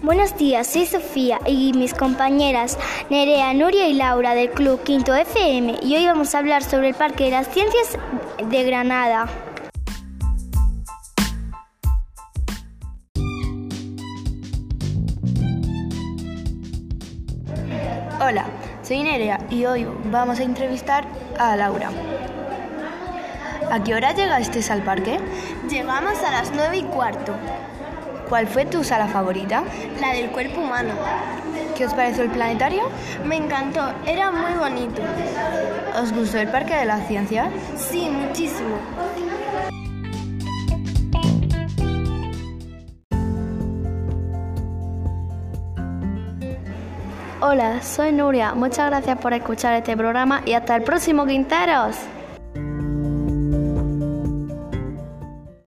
Buenos días, soy Sofía y mis compañeras Nerea, Nuria y Laura del Club Quinto FM y hoy vamos a hablar sobre el Parque de las Ciencias de Granada. Hola, soy Nerea y hoy vamos a entrevistar a Laura. ¿A qué hora llegaste al parque? Llegamos a las nueve y cuarto. ¿Cuál fue tu sala favorita? La del cuerpo humano. ¿Qué os pareció el planetario? Me encantó, era muy bonito. ¿Os gustó el Parque de la Ciencia? Sí, muchísimo. Hola, soy Nuria. Muchas gracias por escuchar este programa y hasta el próximo Quinteros.